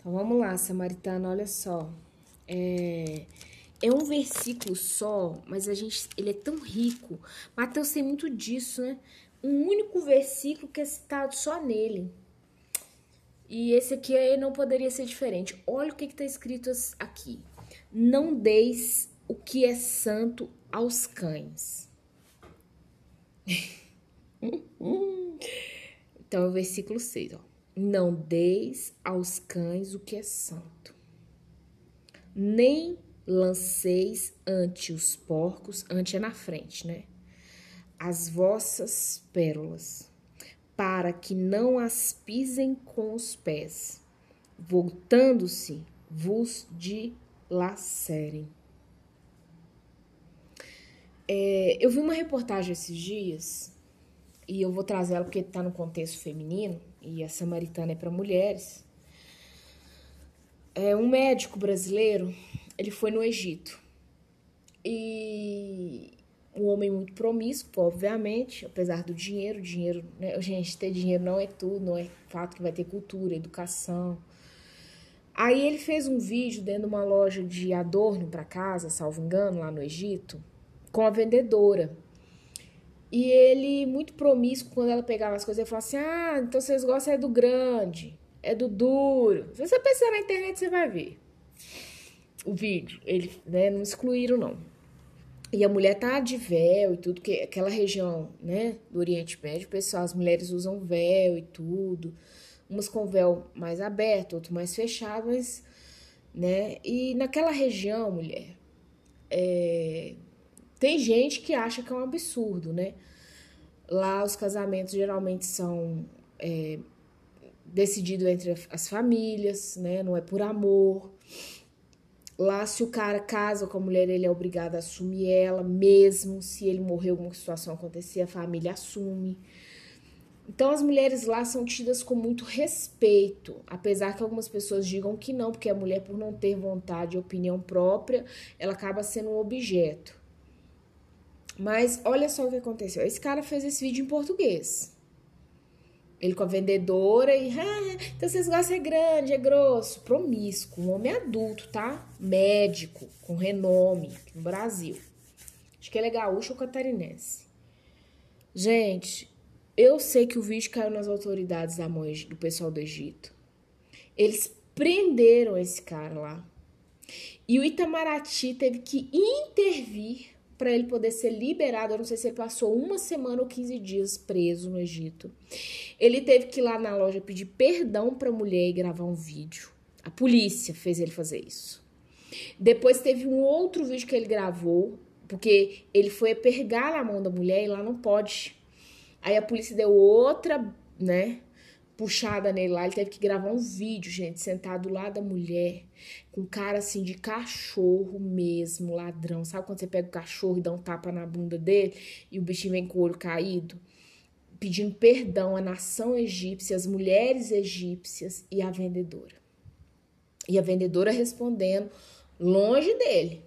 Então vamos lá, Samaritana, olha só. É, é um versículo só, mas a gente, ele é tão rico. Mateus tem muito disso, né? Um único versículo que é citado só nele. E esse aqui não poderia ser diferente. Olha o que está escrito aqui. Não deis o que é santo aos cães. então, é o versículo 6, ó. Não deis aos cães o que é santo, nem lanceis ante os porcos, ante é na frente, né? As vossas pérolas, para que não as pisem com os pés, voltando-se vos dilacerem. É, eu vi uma reportagem esses dias, e eu vou trazer ela porque está no contexto feminino, e a samaritana é para mulheres. É, um médico brasileiro, ele foi no Egito. E um homem muito promíscuo, obviamente, apesar do dinheiro, dinheiro, né? Gente, ter dinheiro não é tudo, não é fato que vai ter cultura, educação. Aí ele fez um vídeo dentro de uma loja de adorno para casa, salvo engano, lá no Egito, com a vendedora. E ele, muito promíscuo, quando ela pegava as coisas, ele falava assim: Ah, então vocês gostam é do grande, é do duro. Se você pensar na internet, você vai ver o vídeo. Ele, né, não excluíram, não. E a mulher tá de véu e tudo, que aquela região, né, do Oriente Médio, pessoal, as mulheres usam véu e tudo. Umas com véu mais aberto, outras mais fechado, mas, né, e naquela região, mulher, é, tem gente que acha que é um absurdo, né? Lá os casamentos geralmente são é, decididos entre as famílias, né? Não é por amor. Lá, se o cara casa com a mulher, ele é obrigado a assumir ela, mesmo se ele morreu, alguma situação acontecer, a família assume. Então, as mulheres lá são tidas com muito respeito, apesar que algumas pessoas digam que não, porque a mulher, por não ter vontade e opinião própria, ela acaba sendo um objeto. Mas olha só o que aconteceu. Esse cara fez esse vídeo em português. Ele com a vendedora e. Ah, então vocês gostam é grande, é grosso. Promíscuo, um homem adulto, tá? Médico, com renome no Brasil. Acho que ele é gaúcho ou catarinense. Gente, eu sei que o vídeo caiu nas autoridades da mãe do pessoal do Egito. Eles prenderam esse cara lá. E o Itamaraty teve que intervir para ele poder ser liberado. Eu não sei se ele passou uma semana ou 15 dias preso no Egito. Ele teve que ir lá na loja pedir perdão para a mulher e gravar um vídeo. A polícia fez ele fazer isso. Depois teve um outro vídeo que ele gravou, porque ele foi pegar na mão da mulher e lá não pode. Aí a polícia deu outra, né, puxada nele lá, ele teve que gravar um vídeo, gente, sentado lá da mulher, com cara assim de cachorro mesmo, ladrão. Sabe quando você pega o cachorro e dá um tapa na bunda dele e o bichinho vem com o olho caído? Pedindo perdão à nação egípcia, às mulheres egípcias e à vendedora. E a vendedora respondendo longe dele,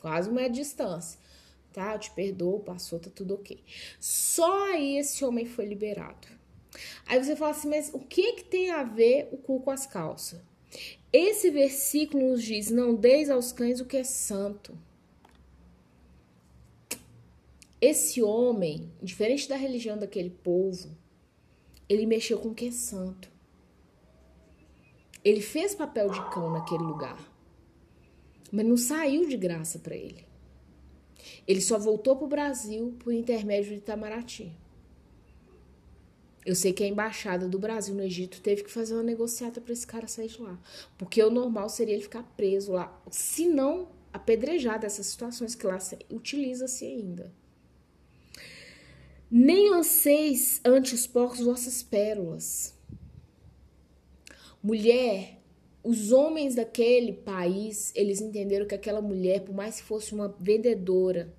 quase uma distância. Tá, eu te perdoo, passou, tá tudo ok. Só aí esse homem foi liberado. Aí você fala assim, mas o que que tem a ver o cu com as calças? Esse versículo nos diz: não deis aos cães o que é santo. Esse homem, diferente da religião daquele povo, ele mexeu com o que é santo. Ele fez papel de cão naquele lugar, mas não saiu de graça para ele. Ele só voltou para o Brasil por intermédio de Itamaraty. Eu sei que a embaixada do Brasil no Egito teve que fazer uma negociata para esse cara sair de lá. Porque o normal seria ele ficar preso lá. Se não, apedrejar dessas situações que lá utiliza-se ainda. Nem lanceis ante os porcos vossas pérolas. Mulher, os homens daquele país, eles entenderam que aquela mulher, por mais que fosse uma vendedora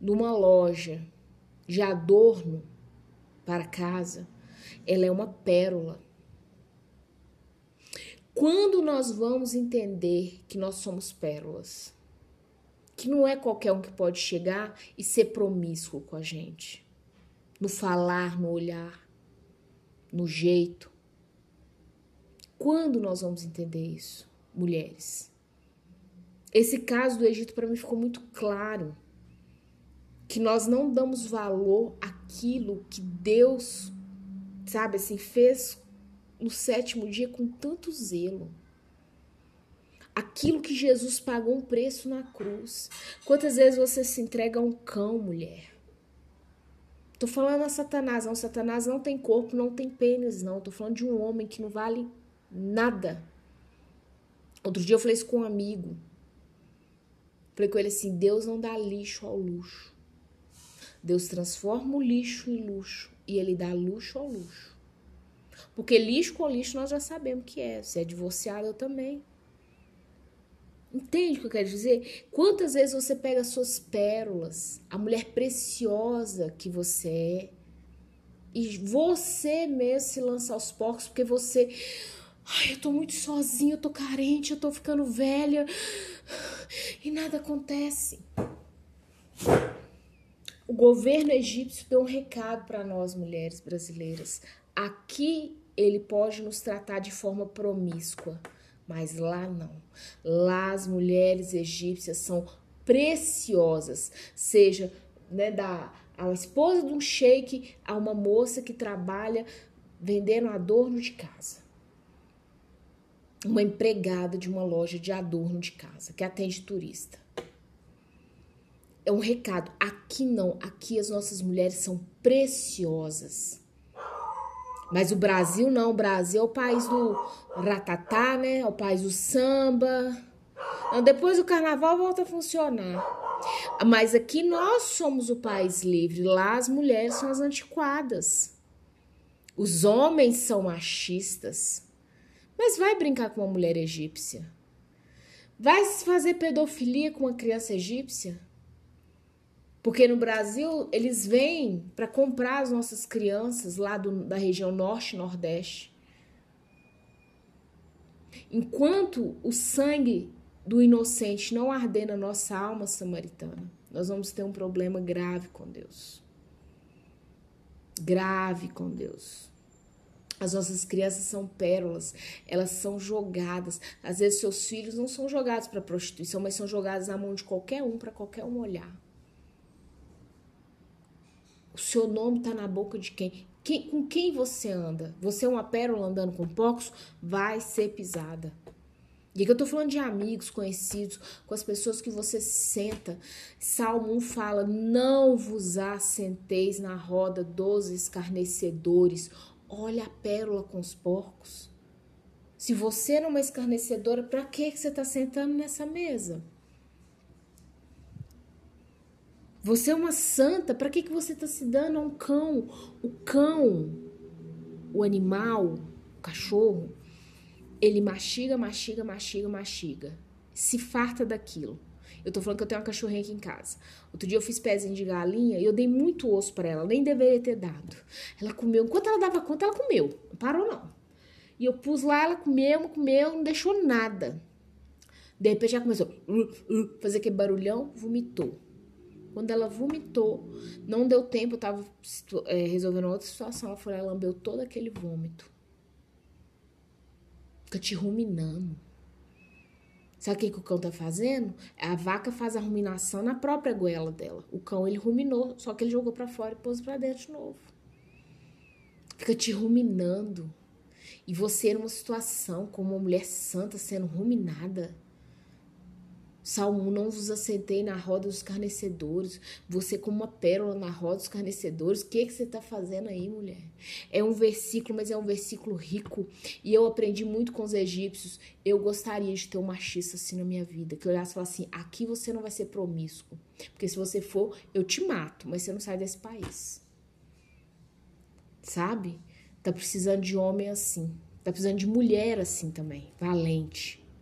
numa loja de adorno, para casa, ela é uma pérola. Quando nós vamos entender que nós somos pérolas, que não é qualquer um que pode chegar e ser promíscuo com a gente, no falar, no olhar, no jeito. Quando nós vamos entender isso, mulheres? Esse caso do Egito para mim ficou muito claro que nós não damos valor àquilo que Deus, sabe assim, fez no sétimo dia com tanto zelo. Aquilo que Jesus pagou um preço na cruz. Quantas vezes você se entrega a um cão, mulher? Tô falando a Satanás, não. Satanás não tem corpo, não tem pênis, não. Tô falando de um homem que não vale nada. Outro dia eu falei isso com um amigo. Falei com ele assim: Deus não dá lixo ao luxo. Deus transforma o lixo em luxo e ele dá luxo ao luxo. Porque lixo com lixo nós já sabemos que é. Se é divorciado, eu também. Entende o que eu quero dizer? Quantas vezes você pega suas pérolas, a mulher preciosa que você é, e você mesmo se lança aos porcos porque você. Ai, eu tô muito sozinha, eu tô carente, eu tô ficando velha e nada acontece. O governo egípcio deu um recado para nós mulheres brasileiras. Aqui ele pode nos tratar de forma promíscua mas lá não. Lá as mulheres egípcias são preciosas, seja né, da a esposa de um sheik a uma moça que trabalha vendendo adorno de casa. Uma empregada de uma loja de adorno de casa que atende turista. É um recado. Aqui não, aqui as nossas mulheres são preciosas. Mas o Brasil não, o Brasil é o país do ratatá, né? É o país do samba. Depois o carnaval volta a funcionar. Mas aqui nós somos o país livre, lá as mulheres são as antiquadas. Os homens são machistas. Mas vai brincar com uma mulher egípcia? Vai fazer pedofilia com uma criança egípcia? Porque no Brasil eles vêm para comprar as nossas crianças lá do, da região norte nordeste. Enquanto o sangue do inocente não arder na nossa alma samaritana, nós vamos ter um problema grave com Deus. Grave com Deus. As nossas crianças são pérolas, elas são jogadas. Às vezes, seus filhos não são jogados para prostituição, mas são jogados na mão de qualquer um para qualquer um olhar. O seu nome está na boca de quem? quem? Com quem você anda? Você é uma pérola andando com poucos? Vai ser pisada. E aqui eu tô falando de amigos, conhecidos, com as pessoas que você senta. Salmo 1 fala: Não vos assenteis na roda dos escarnecedores. Olha a pérola com os porcos. Se você não é uma escarnecedora, para que você está sentando nessa mesa? Você é uma santa, para que, que você está se dando a um cão? O cão, o animal, o cachorro, ele mastiga, mastiga, mastiga, mastiga. Se farta daquilo. Eu tô falando que eu tenho uma cachorrinha aqui em casa. Outro dia eu fiz pezinho de galinha e eu dei muito osso para ela, nem deveria ter dado. Ela comeu, enquanto ela dava conta, ela comeu. Não parou, não. E eu pus lá, ela comeu, comeu, não deixou nada. De repente já começou a uh, uh, fazer aquele barulhão, vomitou. Quando ela vomitou, não deu tempo, eu tava é, resolvendo outra situação. Ela foi lá e lambeu todo aquele vômito. Fica te ruminando. Sabe o que, que o cão tá fazendo? A vaca faz a ruminação na própria goela dela. O cão, ele ruminou, só que ele jogou para fora e pôs para dentro de novo. Fica te ruminando. E você numa situação como uma mulher santa sendo ruminada, Salmo, não vos assentei na roda dos carnecedores. Você como uma pérola na roda dos carnecedores. O que, que você está fazendo aí, mulher? É um versículo, mas é um versículo rico. E eu aprendi muito com os egípcios. Eu gostaria de ter um machista assim na minha vida. Que olhasse e falasse assim, aqui você não vai ser promíscuo. Porque se você for, eu te mato. Mas você não sai desse país. Sabe? Tá precisando de homem assim. Tá precisando de mulher assim também. Valente